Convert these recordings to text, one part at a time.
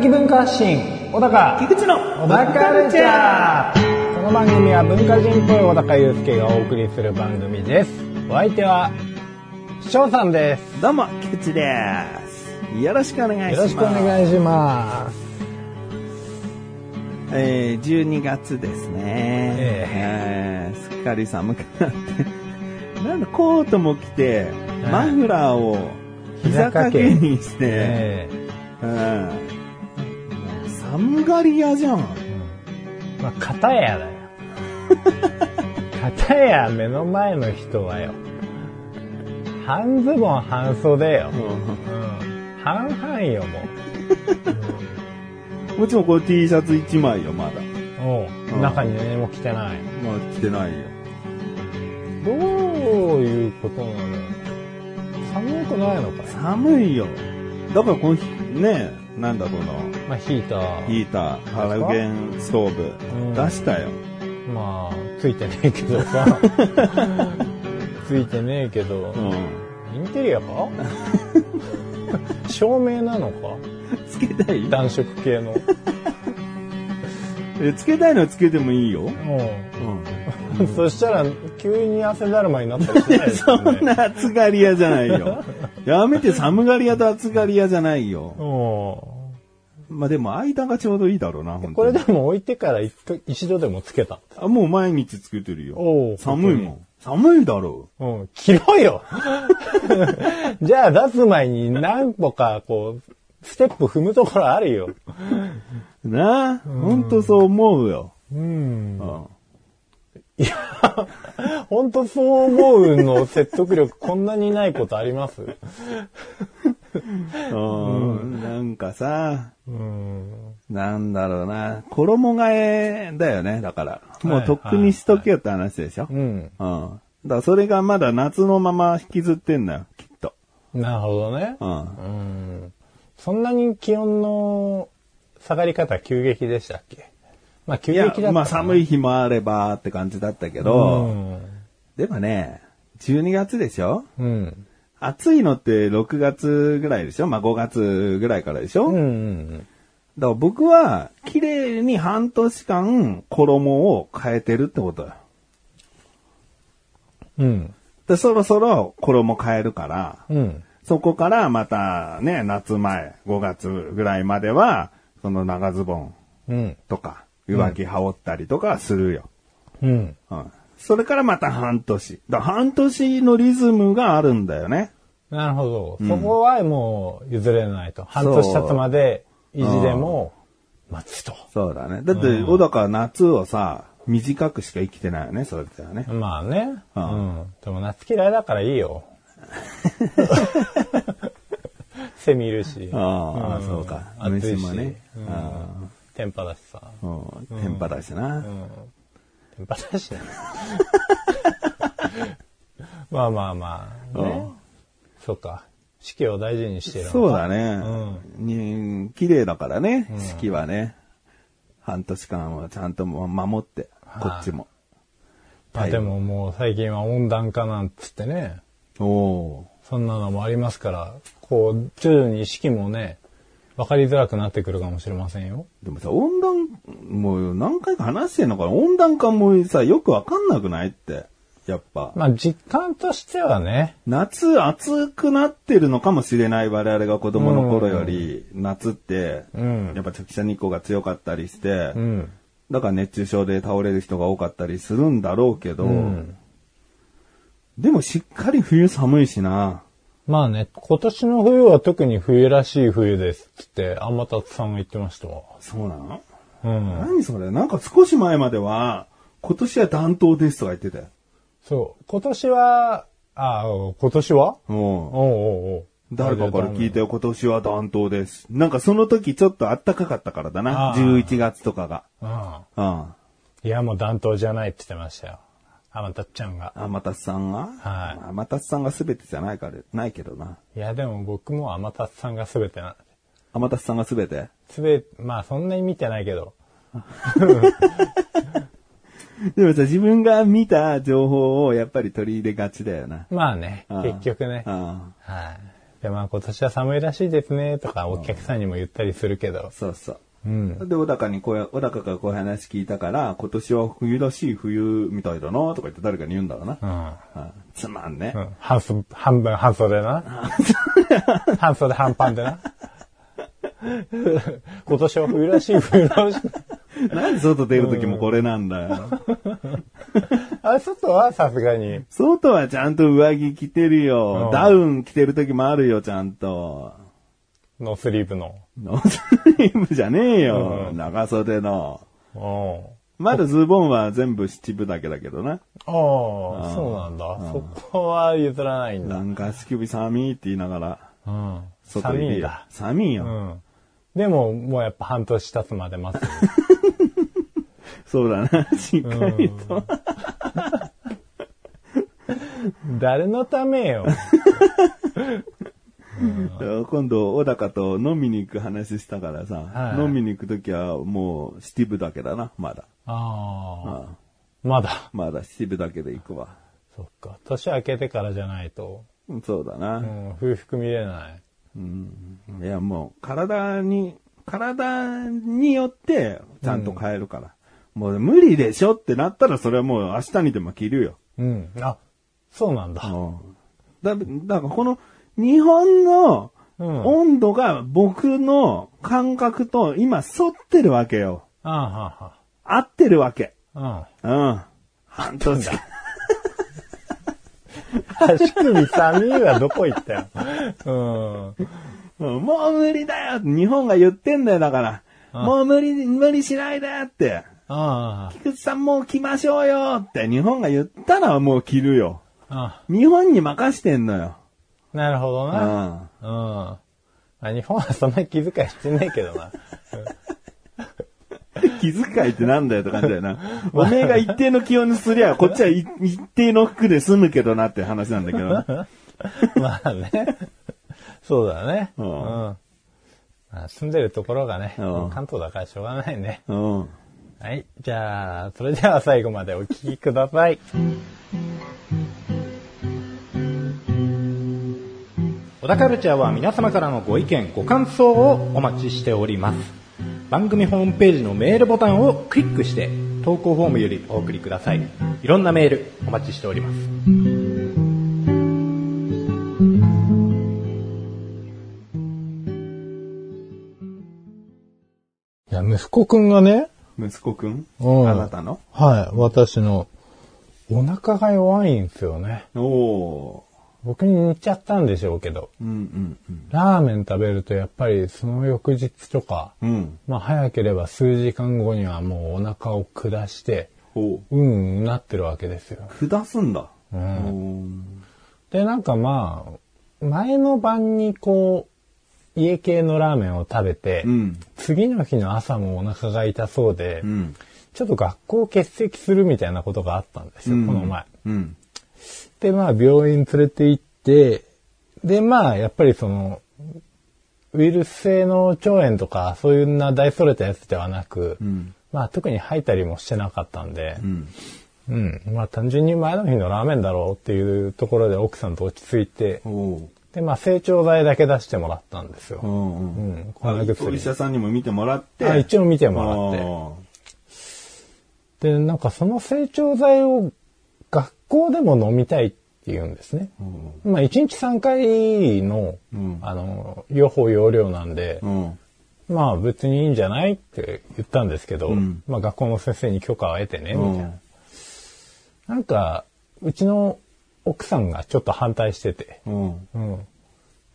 的文化発信小高菊池の小高カルチャーこの番組は文化人っぽい小高祐介がお送りする番組ですお相手は翔さんですどうも、菊池です。よろしくお願いします。よろしくお願いしますえー、12月ですね。ええーすっかり寒くなって。なんだ、コートも着て、はいマフラーを膝掛けにして、えうん。寒がり屋じゃん。えまあ片やだよ。片や目の前の人はよ。半ズボン半袖よ、うん、半々よも もちろんこれ T シャツ1枚よ、まだ。うおう。うん。中に何も着てない。まあ着てないよ。どういうことなの？寒くないのかい？寒いよ。だからこの日、ね、なんだろうな。まあヒーター。ヒーター、ハロゲンストーブ、うん。出したよ。まあついてねえけどさ。ついてねえけど、うん。インテリアか？照明なのか？つけたい？暖色系のえつけたいのはつけてもいいよ。ううん。んそしたら急に汗だるまになったりしないですそよねんな暑がり屋じゃないよ。やめて寒がり屋と暑がり屋じゃないよ。うまあでも間がちょうどいいだろうな、ん本当にこれでも置いてから一度一度でもつけたあ、もう毎日つけてるよ。おう寒いもん。寒いだろうん、着ろよ じゃあ出す前に何歩かこう、ステップ踏むところあるよ。う。なあ、ほんとそう思うよ。うんう。ん。いや、本当そう思うの説得力こんなにないことあります？うん。なんかさ、うん。なんだろうな。衣替えだよね、だから。もうとっくにしとけよって話でしょ？うん。うん。だからそれがまだ夏のまま引きずってんだよ、きっと。なるほどね。うん。うん。そんなに気温の下がり方急激でしたっけ？まあ急激だった。まあ寒い日もあればって感じだったけど、うん。でもね、12月でしょ？うん。暑いのって6月ぐらいでしょ？まあ5月ぐらいからでしょ、うん。うだかん。ら僕は綺麗に半年間衣を変えてるってことよ。うん。で、そろそろ衣変えるから、うん。そこからまたね、夏前、5月ぐらいまでは、その長ズボンうん。とか、上着羽織ったりとかするよ。うん。うん。それからまた半年。だから半年のリズムがあるんだよね。なるほど。そこはもう譲れないと。半年経つまで意地でも待つと。そうだね。だって、小高は夏をさ、短くしか生きてないよね、それってはね。まあね。ううんん。でも夏嫌いだからいいよ。セミいるし。ああ、んそうか。暑いし虫もね。うんあ天パだしさ。あうん。天パだしな。うん。天パだしね。まあまあまあ。そっか。四季を大事にしてるそうだね。うに綺麗だからね、四季はね。半年間はちゃんと守って、こっちも。まあでももう最近は温暖化なんつってね。おおそんなのもありますから、こう、徐々に四季もね、分かりづらくなってくるかもしれませんよ。ー。でもさ、温暖、もう何回か話してんのかな？温暖化もさ、よくわかんなくないって。やっぱ。まあ実感としてはね、夏暑くなってるのかもしれない我々が子供の頃より、夏って、うんやっぱ直射日光が強かったりして、うん。だから熱中症で倒れる人が多かったりするんだろうけど、うんでもしっかり冬寒いしな。まあね、今年の冬は特に冬らしい冬ですっつって、天達さんが言ってましたわ。そうなの、うん。何それ？なんか少し前までは、今年は暖冬ですとか言ってたよ。そう。今年は、ああ、今年は？うんおうおうおう誰かから聞いてよ、今年は暖冬です。なんかその時ちょっと暖かかったからだな。あー11月とかが。ああうん。いや、もう暖冬じゃないって言ってましたよ。天達ちゃんが。天達さんが？はい天達さんが全てじゃないから、ないけどな。いや、でも僕も天達さんが全てな。天達さんが全て？すべ、まあそんなに見てないけど。で でもさ、自分が見た情報をやっぱり取り入れがちだよな。まあね、うん結局ね。うん。はい。で、まあ今年は寒いらしいですね、とかお客さんにも言ったりするけど。そうそう。うん。で、小高にこうや、小高からこういう話聞いたから、今年は冬らしい冬みたいだな、とか言って誰かに言うんだろうな。うん。うんつまんね。うん。半袖、半分半袖な。半袖半パンでな。今年は冬らしい冬らしい。なんで外出る時もこれなんだよ。あ、外はさすがに。外はちゃんと上着着てるよ。うんダウン着てる時もあるよ、ちゃんと。ノースリーブの。ノースリーブじゃねえよ。うん長袖の。うん。まだズボンは全部七分だけだけどな。ああ、そうなんだ。そこは譲らないんだ。なんか足首寒いって言いながら、うん。寒いんだ。寒いうよ。ん。でも、もうやっぱ半年経つまで待つ。そうだな、しっかりと。誰のためよ。今度、小高と飲みに行く話したからさ、はい飲みに行くときはもう七分だけだな、まだ。ああ。まだ。まだ七分だけで行くわ。そっか。年明けてからじゃないと、うんそうだな。うん、冬服見れない。うんいや、もう、体に、体によって、ちゃんと変えるから。もう、無理でしょってなったら、それはもう明日にでも着るよ。うん。あ、そうなんだ。うんだ、だからこの、日本のうん温度が僕の感覚と今沿ってるわけよ。ああ、は合ってるわけ。あ、はあ。うん。半年。足首寒いはどこ行ったよ。うん。うんもう無理だよ日本が言ってんだよ、だから。うんもう無理、無理しないでって。あ菊池さんもう来ましょうよって日本が言ったらもう着るよ。あ、あ日本に任してんのよ。あ。なるほどうな。ん。うん。あ日本はそんな気遣いしてないけどな。気遣いってなんだよって感じだよな。おめえが一定の気温にすりゃ、こっちはい一定の服で済むけどなって話なんだけど。まあね。そうだね。ううんん。まあ住んでるところがね、うん関東だからしょうがないね。うん。はい。じゃあ、それでは最後までお聞きください。小田カルチャーは皆様からのご意見、ご感想をお待ちしております。番組ホームページのメールボタンをクリックして、投稿フォームよりお送りください。いろんなメールお待ちしております。いや、息子くんがね、息子くん？うんあなたの？はい、私の、お腹が弱いんですよね。おお僕に似ちゃったんでしょうけど、ー。うんうんラーメン食べるとやっぱりその翌日とか、うん。うん。まあ早ければ数時間後にはもうお腹を下して、ほうんうんなってるわけですよ。う。下すんだ。うおん、ーで、なんかまあ、前の晩にこう、家系のラーメンを食べて、うん。次の日の朝もお腹が痛そうで、うん。ちょっと学校を欠席するみたいなことがあったんですよ、この前。うん。で、まあ、病院連れて行って、で、まあ、やっぱりその、ウイルス性の腸炎とか、そういうな大それたやつではなく、うん。まあ、特に吐いたりもしてなかったんでう、ん。うん、まあ、単純に前の日のラーメンだろうっていうところで奥さんと落ち着いて。で、まあ、成長剤だけ出してもらったんですよ。うんうん。うん、あ粉薬お医者さんにも見てもらって。あ一応見てもらって。で、なんかその成長剤を学校でも飲みたいって言うんですね。まあ、1日3回の、うんあの、用法用量なんで、うん。まあ別にいいんじゃないって言ったんですけど、うんまあ学校の先生に許可を得てね、みたいな。うんなんか、うちの奥さんがちょっと反対してて、うん。うん。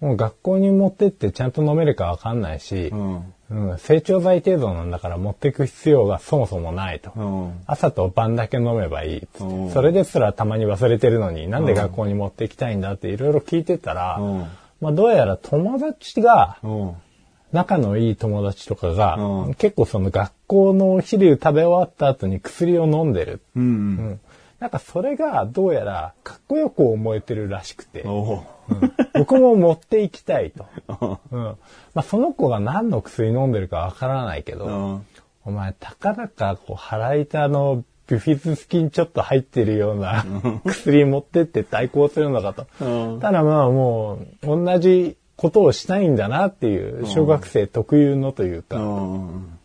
もう学校に持ってってちゃんと飲めるかわかんないしう、ん。うん、成長剤程度なんだから持っていく必要がそもそもないと。うん。朝と晩だけ飲めばいいっつってうんそれですらたまに忘れてるのになんで学校に持っていきたいんだっていろいろ聞いてたら、うんまあどうやら友達が、うん。仲のいい友達とかが、うん結構その学校のお昼食べ終わった後に薬を飲んでる。う。うんん。なんかそれがどうやらかっこよく思えてるらしくて、おお。僕も持っていきたいと。ううん。まあその子が何の薬飲んでるかわからないけど、ん。お前、たかだか、こう、腹痛のビフィズス菌ちょっと入ってるような薬持ってって対抗するのかと。うんただまあもう、同じことをしたいんだなっていう、小学生特有のというか、うん。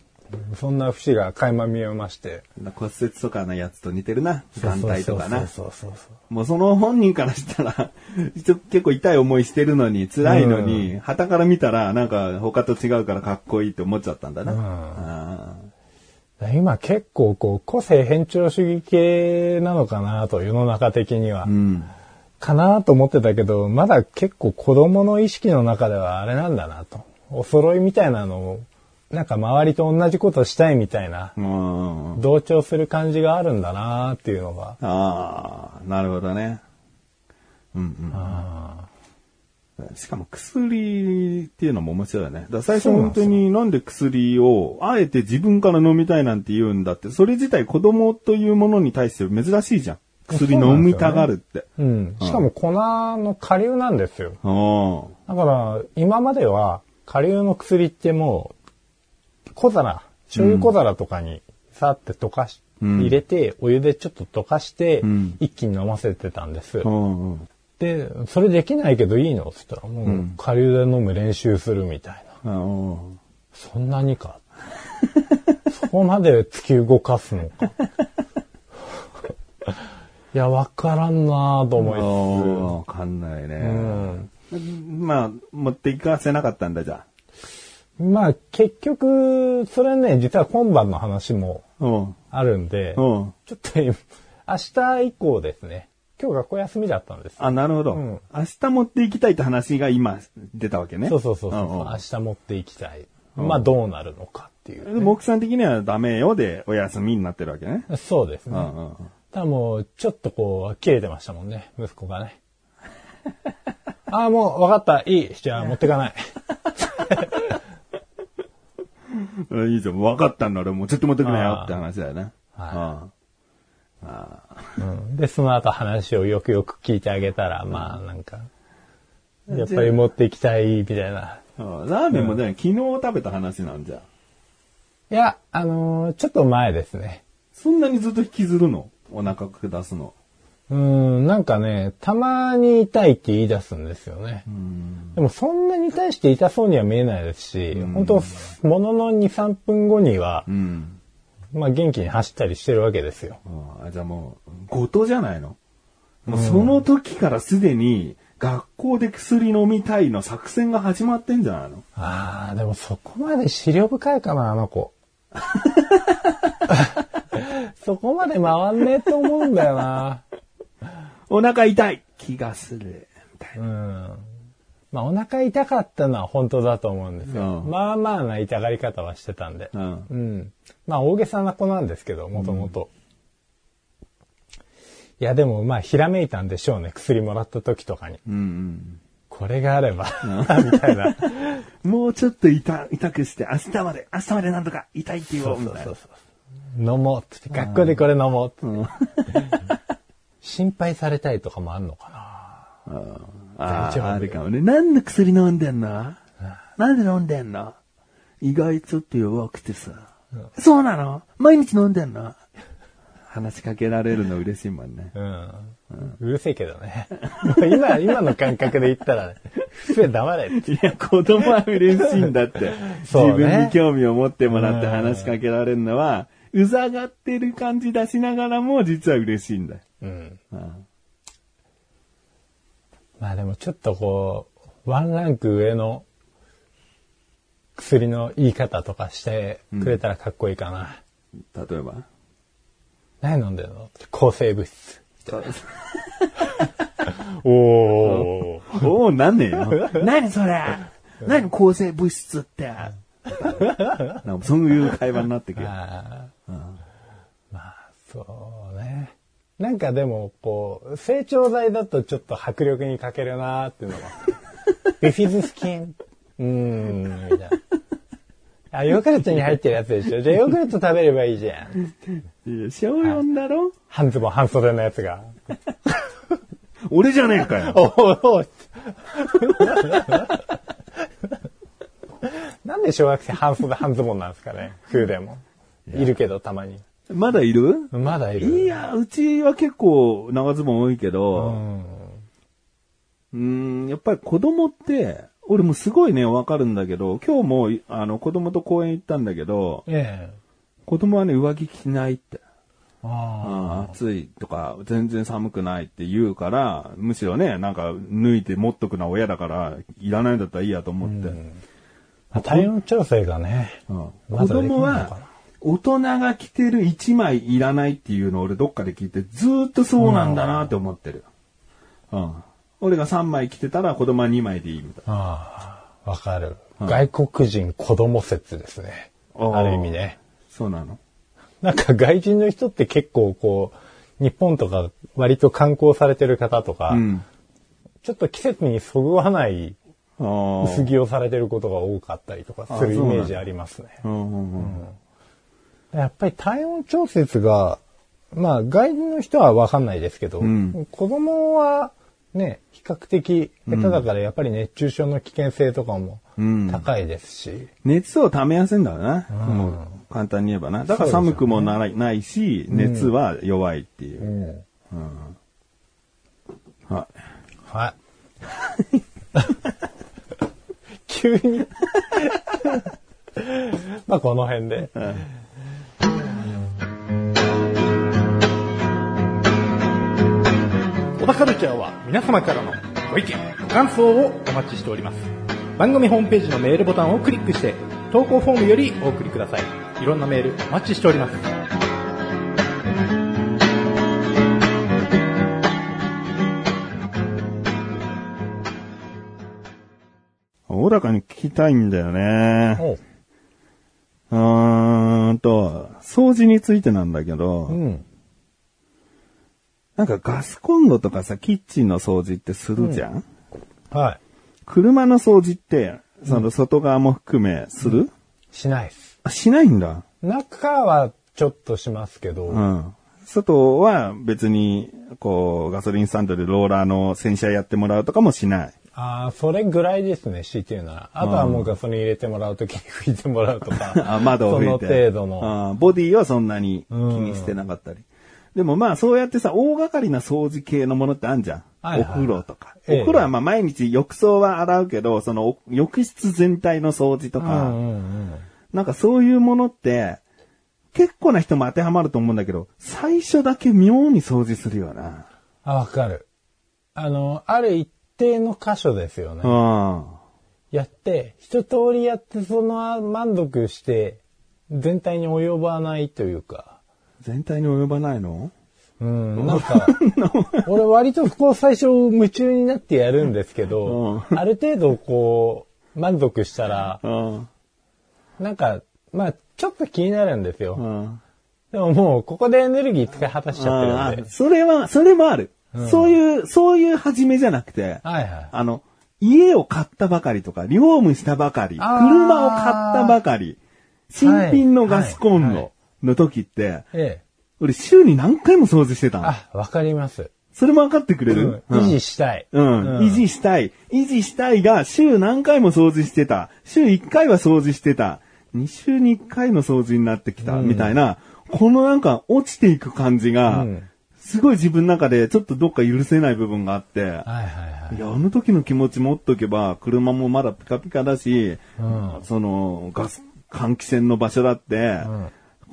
そんな節が垣間見えまして。骨折とかのやつと似てるな。眼帯とかな。そうそうそうそう。もうその本人からしたら、結構痛い思いしてるのに、辛いのに、旗から見たら、なんか他と違うからかっこいいって思っちゃったんだな。今結構こう、個性偏重主義系なのかなと、世の中的には。ーうん。かなと思ってたけど、まだ結構子供の意識の中ではあれなんだなと。お揃いみたいなのを、なんか周りと同じことしたいみたいな、うん。同調する感じがあるんだなっていうのが。ああ、なるほどね。うんうん。あしかも薬っていうのも面白いよね。だ最初本当になんで薬を、あえて自分から飲みたいなんて言うんだって、それ自体子供というものに対して珍しいじゃん。薬飲みたがるって。ーうん。しかも粉の下流なんですよ。あだから、今までは下流の薬ってもう、小皿、醤油小皿とかにさって溶かし、うん入れて、お湯でちょっと溶かして、うん一気に飲ませてたんです。あ。うんうん。で、それできないけどいいの？って言ったら、もう、下流で飲む練習するみたいな。そんなにか？そこまで突き動かすのか？いや、わからんなぁと思いあーわかんないつつ。うね。ん。まあ、持っていかせなかったんだ、じゃまあ、結局、それね、実は今晩の話もあ。るんで、うん。ちょっと今、明日以降ですね、今日学校休みだったんですよ。あ、なるほど。うん明日持っていきたいって話が今出たわけね。そうそうそうそう、んん明日持っていきたい。まあ、どうなるのかっていう、でも奥さん的にはダメよでお休みになってるわけね。そうですね。うんうんただもう、ちょっとこう、切れてましたもんね、息子がね。あ あ、もう、分かった、いい。じゃあ、持ってかない。うん。いいじゃん。分かったんだろ。もうちょっと持ってくなよって話だよね。はうんあうん、で、その後話をよくよく聞いてあげたら、まあ、なんか、やっぱり持っていきたい、みたいな。あラーメンもね、昨日食べた話なんじゃ。いや、あのーちょっと前ですね。そんなにずっと引きずるの？お腹下すの。うん、なんかね、たまに痛いって言い出すんですよね。でもそんなに対して痛そうには見えないですし、本当ものの2、3分後には、うん。まあ元気に走ったりしてるわけですよ。あじゃあもう、ごとじゃないの？もうその時からすでに、学校で薬飲みたいの作戦が始まってんじゃないの？ああ、でもそこまで資料深いかな、あの子。そこまで回んねえと思うんだよな。お腹痛い気がする。みたいなうん。まあお腹痛かったのは本当だと思うんですよ。うんまあまあな痛がり方はしてたんで。うんうん。まあ大げさな子なんですけど、もともと。いやでもまあひらめいたんでしょうね。薬もらった時とかに。うんこれがあれば、みたいな。うん。もうちょっと痛、痛くして、明日まで、明日までなんとか痛いって言おう、みたいな。飲もうって、学校でこれ飲もうってうん 心配されたいとかもあんのかなあ大丈夫あ、あるかもね。何の薬飲んでんの？なんで飲んでんの？意外ちょっと弱くてさ。そうなの？毎日飲んでんの？話しかけられるの嬉しいもんね。うん。うるせえけどね。今、今の感覚で言ったら、ね、ふえ黙れって。いや、子供は嬉しいんだって。そうね自分に興味を持ってもらって話しかけられるのは、うざがってる感じ出しながらも実は嬉しいんだよ。うん。うんまあでもちょっとこう、ワンランク上の薬の言い方とかしてくれたらかっこいいかな。例えば？何飲んでんの？抗生物質。お お。おお、なんねえよ。何それ？何抗生物質って？そういう会話になってくる。まあ、そうね。なんかでも、こう、成長剤だとちょっと迫力に欠けるなーっていうのは。ビフィズスキン。うーん、みたいな。あ、ヨーグルトに入ってるやつでしょ？じゃあヨーグルト食べればいいじゃん。いや小4だろ？半ズボン、半袖のやつが。俺じゃねえかよ。おおおなんで小学生半袖、半ズボンなんですかね？風でも。いるけど、たまに。まだいる？まだいるいや、うちは結構長ズボン多いけうど、ん。うーん、やっぱり子供って、俺もすごいね、わかるんだけど、今日も、あの、子供と公園行ったんだけど、ええ。子供はね、上着着ないって。あああ暑いとか、全然寒くないって言うから、むしろね、なんか、脱いで持っとくのは親だから、いらないんだったらいいやと思って。あ。体温調整がね。うん子供は、大人が着てる1枚いらないっていうのを俺どっかで聞いて、ずーっとそうなんだなって思ってる。うん。俺が3枚着てたら子供は2枚でいいみたいああ、わかる。外国人子供説ですね。ある意味ね。そうなの？なんか外人の人って結構こう、日本とか割と観光されてる方とか、うん。ちょっと季節にそぐわない薄着をされてることが多かったりとかするイメージありますね。うんうんうんやっぱり体温調節が、まあ外人の人はわかんないですけど、ん子供はね、比較的下手だからやっぱり熱中症の危険性とかもうん高いですし、熱を溜めやすいんだろうな。もう簡単に言えばな。だから寒くもならないし、熱は弱いっていうう。んはい。はい。急に。まあこの辺で。小田カルチャーは皆様からのご意見、ご感想をお待ちしております。番組ホームページのメールボタンをクリックして、投稿フォームよりお送りください。いろんなメールお待ちしております。おおらかに聞きたいんだよね。うーんと、掃除についてなんだけど、うん。なんかガスコンロとかさ、キッチンの掃除ってするじゃん、はい。車の掃除って、その外側も含め、する、しないです。あ、しないんだ。中はちょっとしますけど、うん。外は別に、こう、ガソリンスタンドでローラーの洗車やってもらうとかもしない。ああ、それぐらいですね、強いて言うなら。あとはもうガソリン入れてもらうときに拭いてもらうとか。あ窓を拭いて。その程度の。あボディはそんなに気にしてなかったり。でもまあそうやってさ、大掛かりな掃除系のものってあんじゃん。はいはいお風呂とか。ええお風呂はまあ毎日浴槽は洗うけど、そのお浴室全体の掃除とか、うんうんうん。なんかそういうものって、結構な人も当てはまると思うんだけど、最初だけ妙に掃除するよな。あ、わかる。あの、ある一定の箇所ですよね。うん。やって、一通りやって、その満足して、全体に及ばないというか。全体に及ばないの？うん、な？んか、俺割とこう最初夢中になってやるんですけど、ある程度こう、満足したら、うん。なんか、まあ、ちょっと気になるんですよ。うん。でももう、ここでエネルギー使い果たしちゃってるんで。それは、それもある。そういう、そういう始めじゃなくて、はいはい。あの、家を買ったばかりとか、リフォームしたばかり、車を買ったばかり、新品のガスコンはいはいロの時って、ええ。俺週に何回も掃除してたの。あ、わかります。それも分かってくれうんる、維持したい。うん、維持したい。維持したいが、週何回も掃除してた。週1回は掃除してた。2週に1回の掃除になってきた。みたいな、このなんか落ちていく感じが、うんすごい自分の中でちょっとどっか許せない部分があって、はいはいはい。いや、あの時の気持ち持っとけば、車もまだピカピカだし、うんその、ガス、換気扇の場所だって、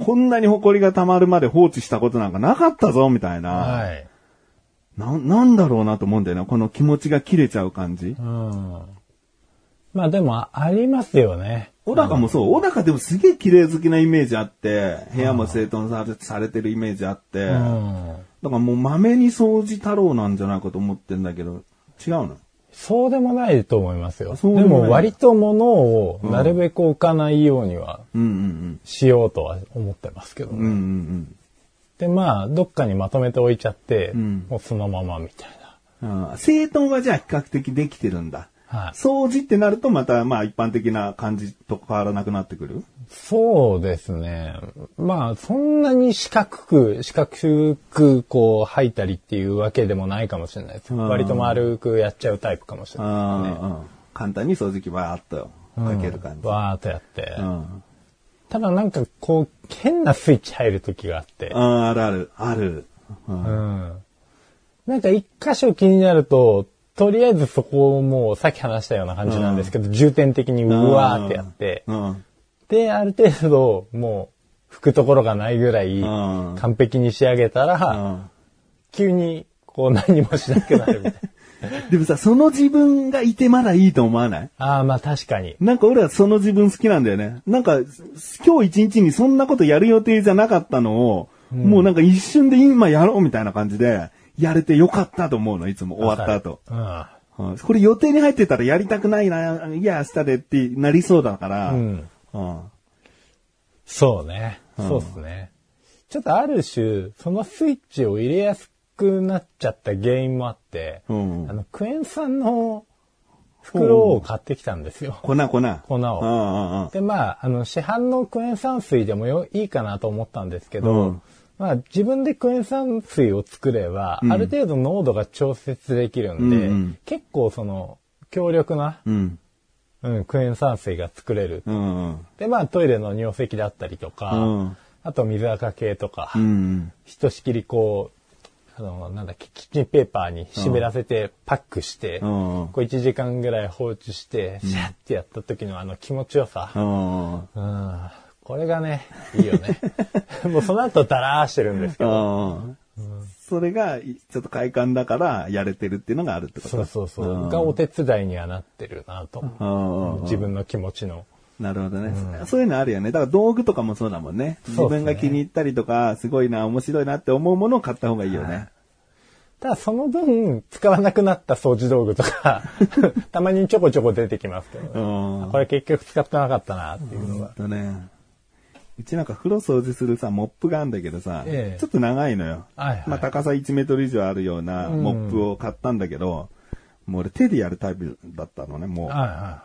こんなに埃が溜まるまで放置したことなんかなかったぞ、みたいな。はい。な、なんだろうなと思うんだよね。この気持ちが切れちゃう感じ。うん。まあでも、あありますよね。小高もそう。小高でもすげえ綺麗好きなイメージあって、部屋も整頓されされてるイメージあって、だかうん。らもう豆に掃除太郎なんじゃないかと思ってんだけど、違うの？そうでもないと思いますよ。でもでも割と物をなるべく置かないようにはしようとは思ってますけどね。うん。うんうんで、まあ、どっかにまとめて置いちゃって、んもうそのままみたいうん。あー整頓はじゃあ比較的できてるんだ。な。はい。掃除ってなるとまたまあ一般的な感じと変わらなくなってくる？そうですね。まあ、そんなに四角く、四角くこう吐いたりっていうわけでもないかもしれないです。うん割と丸くやっちゃうタイプかもしれないあーうん簡単に掃除機バーっとかける感じ。バーっとやって。うんただなんかこう、変なスイッチ入る時があって。ああ、あるある、ある。うんうん。なんか一箇所気になると、とりあえずそこをもうさっき話したような感じなんですけど、重点的にうわーってやって、うん。で、ある程度もう拭くところがないぐらいうん完璧に仕上げたら、うん急にこう何もしなくなるみたいな。でもさ、その自分がいてまだいいと思わない？ああ、まあ確かに。なんか俺はその自分好きなんだよね。なんか、今日一日にそんなことやる予定じゃなかったのを、もうなんか一瞬で今やろうみたいな感じで、やれてよかったと思うの、いつも終わった後。うん。うんこれ予定に入ってたらやりたくないな、いや、明日でってなりそうだから、うん。うんそうね。うんそうですね。ちょっとある種、そのスイッチを入れやすくなっちゃった原因もあって、うんあの、クエン酸の袋を買ってきたんですよ。粉粉。粉粉を。で、まあ、あの、市販のクエン酸水でもよいいかなと思ったんですけど、うんまあ、自分でクエン酸水を作れば、うんある程度濃度が調節できるんで、うんうん結構その、強力な、うん。うん、クエン酸水が作れる。うんうん。で、まあ、トイレの尿石だったりとか、うんあと水垢系とか、うん。ひとしきりこう、あの、なんだっけ、キッチンペーパーに湿らせてパックして、うんうんこう1時間ぐらい放置して、シャッてやった時のあの気持ちよさ。うん。うんこれがね、いいよね。もうその後ダラーしてるんですけど。うんそれが、いちょっと快感だから、やれてるっていうのがあるってこと？そうそうそう。んがお手伝いにはなってるなと。うんうん自分の気持ちの。なるほどね、そういうのあるよね。だから道具とかもそうだもんね。自分が気に入ったりとか、すごいな、面白いなって思うものを買った方がいいよね。ただその分、使わなくなった掃除道具とか、たまにちょこちょこ出てきますけど、うんね、これ結局使ってなかったなっていうのが。とね。うちなんか風呂掃除するさ、モップがあるんだけどさ、ええちょっと長いのよ。はいはいまあ高さ1メートル以上あるようなモップを買ったんだけど、もう俺手でやるタイプだったのね、もう。は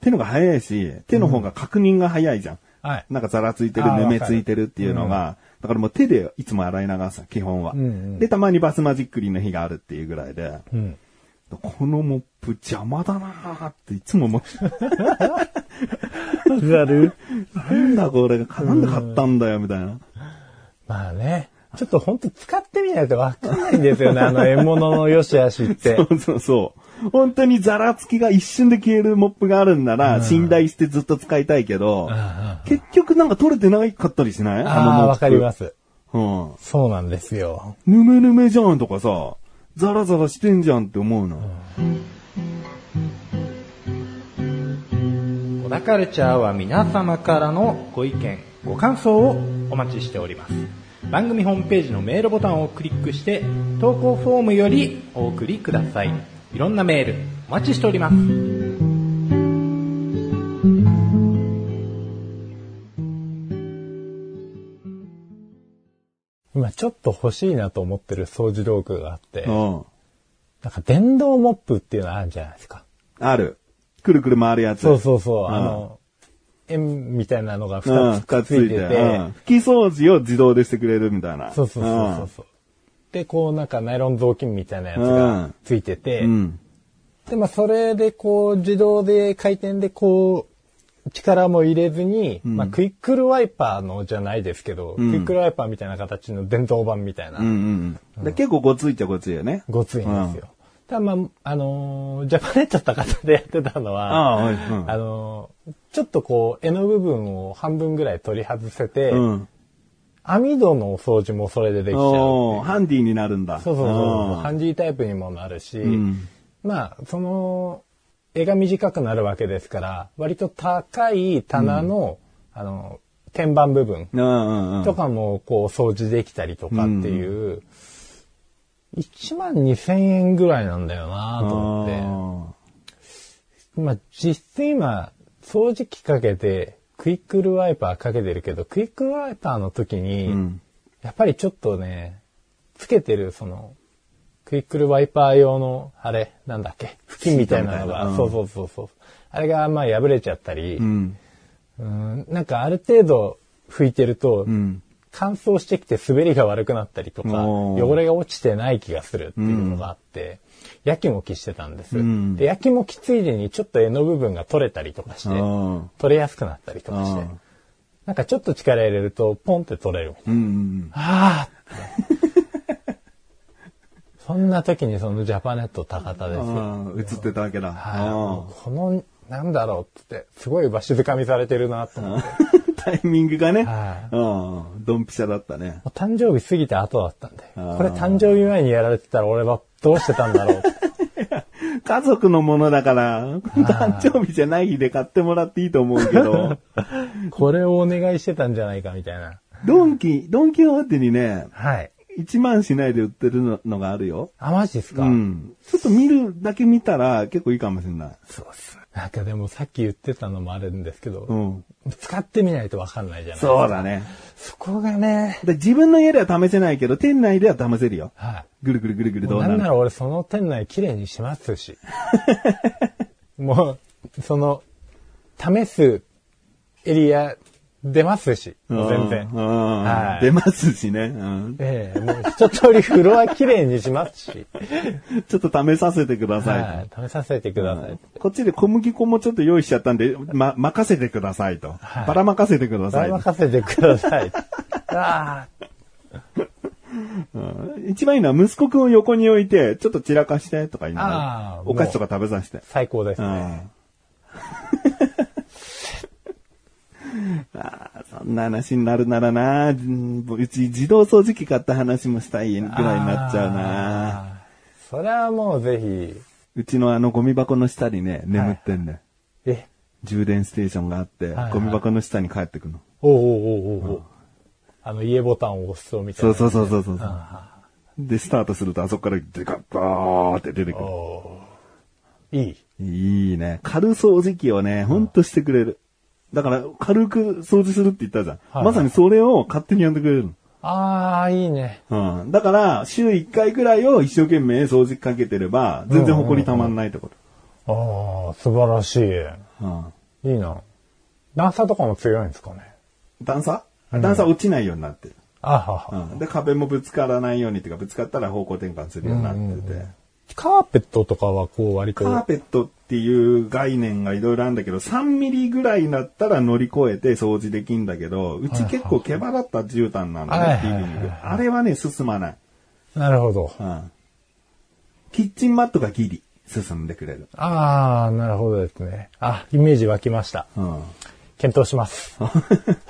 手のが早いし、手の方が確認が早いじゃん。いはい。はい。なんかザラついてる、あーぬめついてるっていうのが、だからもう手でいつも洗い流すの基本は、うんうんで、たまにバスマジックリンの日があるっていうぐらいで、うん。このモップ邪魔だなーっていつも思う。やる？なんだこれ、なんで買ったんだよ、みたいな。まあね。ちょっと本当使ってみないとわかんないんですよね、あの獲物の良し悪しって。そうそうそう。本当にザラつきが一瞬で消えるモップがあるんなら、信頼してずっと使いたいけど、結局なんか取れてない？かったりしないのモッああ、プわかります。うん。そうなんですよ。ぬめぬめじゃんとかさ、ザラザラしてんじゃんって思うな。小田カルチャーは皆様からのご意見、ご感想をお待ちしております。番組ホームページのメールボタンをクリックして、投稿フォームよりお送りください。いろんなメール、お待ちしております。今ちょっと欲しいなと思ってる掃除道具があって、うん。なんか電動モップっていうのあるんじゃないですか。ある。くるくる回るやつ。そうそうそう。んあの、円みたいなのがうん、2つくっついてて、うん拭き掃除を自動でしてくれるみたいな。そうそうそうそうそう。で、こうなんかナイロン雑巾みたいなやつがついてて、うん。うん。で、まあそれでこう自動で回転でこう、力も入れずに、まあクイックルワイパーのじゃないですけど、クイックルワイパーみたいな形の電動版みたいな、うんうん。で結構ごついっちゃごついよね。ごついんですよ。ただまあ、あのージャパネット高田でやってたのは、ああはいうんあのーちょっとこう、柄の部分を半分ぐらい取り外せて、うん。網戸の掃除もそれでできちゃうハンディになるんだ。そうそうそう。ハんンディタイプにもなるし、んまあ、その、絵が短くなるわけですから、割と高い棚の、あの、天板部分うんうんうん。とかもこう掃除できたりとかっていう、1万2000円ぐらいなんだよなと思って。まあ、実質今、掃除機かけて、クイックルワイパーかけてるけど、クイックルワイパーの時に、んやっぱりちょっとね、つけてるその、クイックルワイパー用の、あれ、なんだっけ、布巾みたいなのが、そうそうそうそう。あれがまあ破れちゃったり、うん。うん。なんかある程度拭いてると、ん。乾燥してきて滑りが悪くなったりとか、汚れが落ちてない気がするっていうのがあって、やきもきしてたんです。ん。で、やきもきついでにちょっと柄の部分が取れたりとかして、うん取れやすくなったりとかして。うん。なんかちょっと力入れると、ポンって取れる。うんうんああそんな時にそのジャパネット高田ですよ。うん。映ってたわけだ。はいうんこの、なんだろうって、すごいわしづかみされてるなと思って。タイミングがね。はいうん。ドンピシャだったね。誕生日過ぎて後だったんで。これ誕生日前にやられてたら俺はどうしてたんだろう。家族のものだから、誕生日じゃない日で買ってもらっていいと思うけど、これをお願いしてたんじゃないかみたいな。ドンキ、ドンキホーテにね、はい。1万しないで売ってるののがあるよ。あ、マジですか、うん。ちょっと見るだけ見たら結構いいかもしれない。そうっす。なんかでもさっき言ってたのもあるんですけど、うん。使ってみないとわかんないじゃないですか。そうだね。そこがね、で自分の家では試せないけど、店内では試せるよ。はい。ぐるぐるぐるぐるどうなるなんなら俺その店内綺麗にしますし。もう、その、試すエリア出ますし、全然。うんうんはい出ますしね。うんええもう一通りフロア綺麗にしますし。ちょっと試させてください。はい。試させてください。こっちで小麦粉もちょっと用意しちゃったんで、ま、任せてくださいと。はいばらまかせてくださいと。任せてください。ああ。うん一番いいのは息子くんを横に置いて、ちょっと散らかしてとか言いながあらーお菓子とか食べさせて。最高ですうね。ん あーそんな話になるならな、うち自動掃除機買った話もしたいぐらいになっちゃうな。それはもうぜひ、うちのあのゴミ箱の下にね、眠ってんだよ。え、充電ステーションがあって、はいゴミ箱の下に帰ってくの。おうおうおうおうおうあの、家ボタンを押すとみたいな。そうそうそうそうそう。あで、スタートするとあそこからデカッバーって出てくーる。いい。いいね。軽掃除機をね、ほんとしてくれる。だから、軽く掃除するって言ったじゃん。はいまさにそれを勝手にやってくれるああ、いいね。の。うん。だから、週1回ぐらいを一生懸命掃除機かけてれば、全然埃たまんないってこああ、素晴らしい。と。うん。いいな。段差とかも強いんですかね。段差？段差落ちないようになってる。あはは。うん。で、壁もぶつからないようにっていうか、ぶつかったら方向転換するようになってて。カーペットとかはこう割と。カーペットっていう概念がいろいろあるんだけど、3ミリぐらいだったら乗り越えて掃除できんだけど、うち結構毛羽立った絨毯なんだね、リビング。あれはね、進まない。なるほど。うん。キッチンマットがギリ進んでくれる。ああ、なるほどですね。あ、イメージ湧きました。うん。検討します。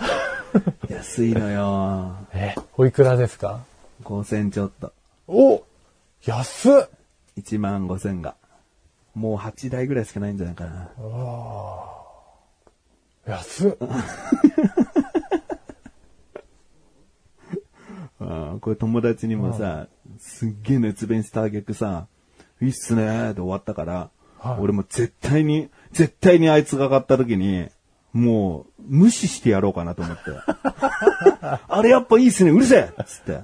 安いのよ。え、おいくらですか？5000ちょっと。お安っ1万5000が。もう8台ぐらいしかないんじゃないかな。安っ うん。これ友達にもさ、すっげえ熱弁したあげくさ、いいっすねーで終わったから、はい俺も絶対に、絶対にあいつが買った時に、もう、無視してやろうかなと思って。あれやっぱいいっすね、うるせえっつって。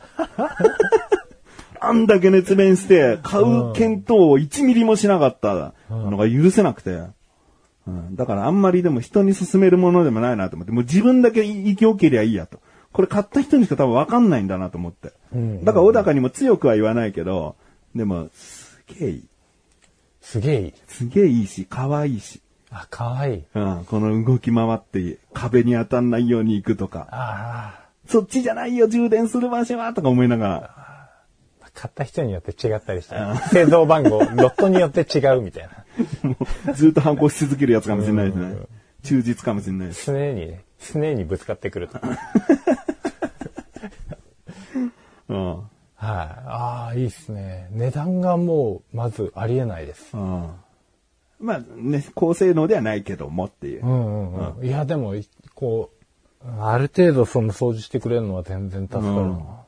あんだけ熱弁して、買う検討を1ミリもしなかったのが許せなくて。うん、だからあんまりでも人に勧めるものでもないなと思って、もう自分だけ生きよけりゃいいやと。これ買った人にしか多分わかんないんだなと思って。んだから小高にも強くは言わないけど、でも、すげえいい。すげえいい。すげえいいし、可愛いし。あ、かわいい。うん、この動き回って壁に当たんないように行くとか、あそっちじゃないよ、充電する場所はとか思いながら。あ、買った人によって違ったりして。製造番号、ロットによって違うみたいな。ずっと反抗し続けるやつかもしれないですね。忠実かもしれないです。常にね、常にぶつかってくると。はい。うん。ああ、いいっすね。値段がもう、まずありえないです。うん。まあね、高性能ではないけどもっていうう。んうんうん。いや、でも、いこう、ある程度その掃除してくれるのは全然助かるな。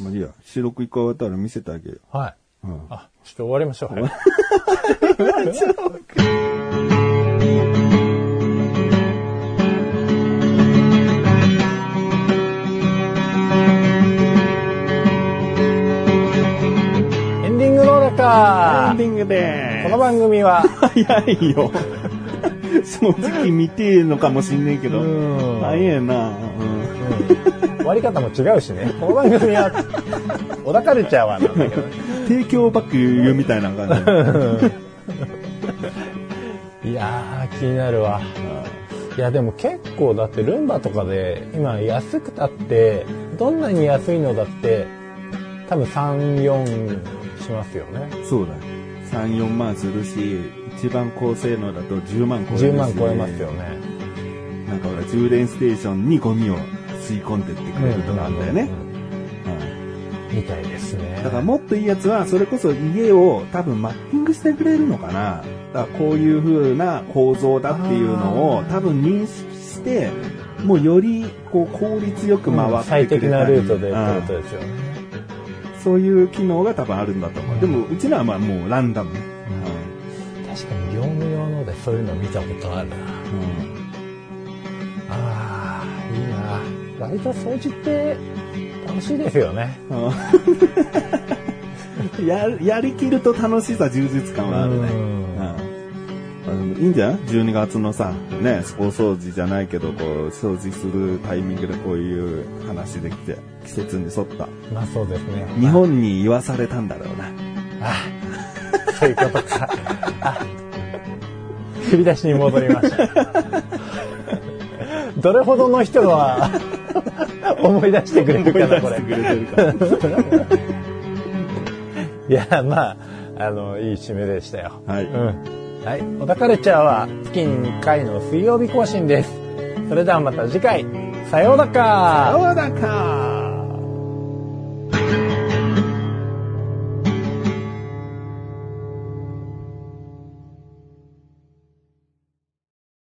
うんまあいいや、収録一回終わったら見せてあげるよ。はい。うんあ、ちょっと終わりましょう。はいエンディングのだエかンディングでこの番組は、早いよ。正直見てえのかもしんねえけどうん。早えな。終わり方も違うしね。この番組は、小田カルチャーはなんだけどね。提供バック言うみたいな感じ。いやー、気になるわ。いやでも結構だってルンバとかで今安くたってどんなに安いのだって多分34しますよねそうだ。3、4万するし、一番高性能だと10万超えるし。10万超えますよ。ねなんかほら、充電ステーションにゴミを吸い込んでってくれるとかあんだよね。うんみたいですねだからもっといいやつは、それこそ家を多分マッピングしてくれるのかな。だからこういう風な構造だっていうのを多分認識して、もうよりこう効率よく回ってくれたり、最適なルートでってうんことですよねそういう機能が多分あるんだと思う。でもうちのはまあもうランダムね。確かに業務用のでそういうの見たことあるな。うん。ああいいな。割と掃除って楽しいですよね。うん。ややりきると楽しさ、充実感はあるね。いいんじゃん ?12 月のさ、ね、大掃除じゃないけど、こう、掃除するタイミングでこういう話できて、季節に沿った。まあそうですね。日本に言わされたんだろうな。あそういうことか。あ振り出しに戻りました。どれほどの人は思い出してくれるかなこれ。いやまああのいい締めでしたよ。はい。うんはい。小田カルチャーは月に2回の水曜日更新です。それではまた次回。さようだかさようだか